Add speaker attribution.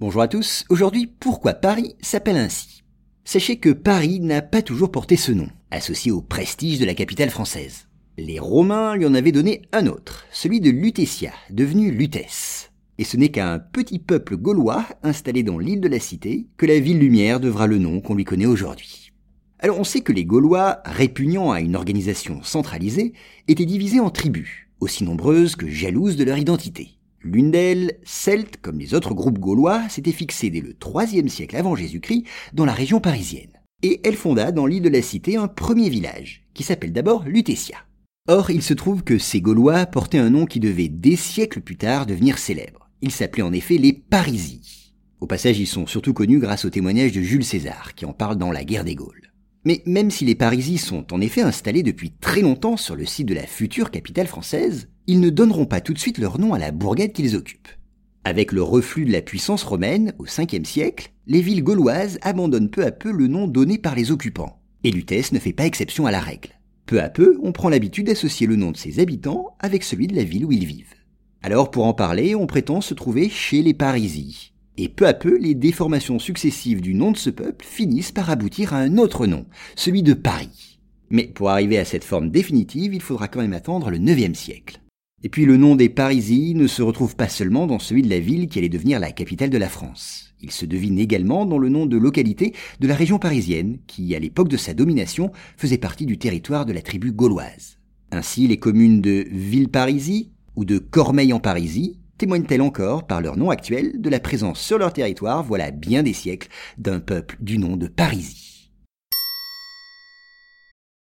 Speaker 1: Bonjour à tous, aujourd'hui pourquoi Paris s'appelle ainsi? Sachez que Paris n'a pas toujours porté ce nom, associé au prestige de la capitale française. Les Romains lui en avaient donné un autre, celui de Lutetia, devenu Lutèce. Et ce n'est qu'à un petit peuple gaulois installé dans l'île de la Cité que la ville lumière devra le nom qu'on lui connaît aujourd'hui. Alors on sait que les Gaulois, répugnant à une organisation centralisée, étaient divisés en tribus, aussi nombreuses que jalouses de leur identité. L'une d'elles, celte comme les autres groupes gaulois, s'était fixée dès le IIIe siècle avant Jésus-Christ dans la région parisienne. Et elle fonda dans l'île de la Cité un premier village, qui s'appelle d'abord Lutetia. Or, il se trouve que ces Gaulois portaient un nom qui devait des siècles plus tard devenir célèbre. Ils s'appelaient en effet les Parisies. Au passage, ils sont surtout connus grâce au témoignage de Jules César, qui en parle dans la guerre des Gaules. Mais même si les Parisies sont en effet installés depuis très longtemps sur le site de la future capitale française, ils ne donneront pas tout de suite leur nom à la bourgade qu'ils occupent. Avec le reflux de la puissance romaine au 5e siècle, les villes gauloises abandonnent peu à peu le nom donné par les occupants. Et Lutèce ne fait pas exception à la règle. Peu à peu, on prend l'habitude d'associer le nom de ses habitants avec celui de la ville où ils vivent. Alors pour en parler, on prétend se trouver chez les Parisies. Et peu à peu, les déformations successives du nom de ce peuple finissent par aboutir à un autre nom, celui de Paris. Mais pour arriver à cette forme définitive, il faudra quand même attendre le 9e siècle. Et puis le nom des Parisies ne se retrouve pas seulement dans celui de la ville qui allait devenir la capitale de la France. Il se devine également dans le nom de localité de la région parisienne, qui, à l'époque de sa domination, faisait partie du territoire de la tribu gauloise. Ainsi, les communes de Villeparisis ou de Cormeil-en-Parisis témoignent-elles encore, par leur nom actuel, de la présence sur leur territoire, voilà bien des siècles, d'un peuple du nom de Parisis.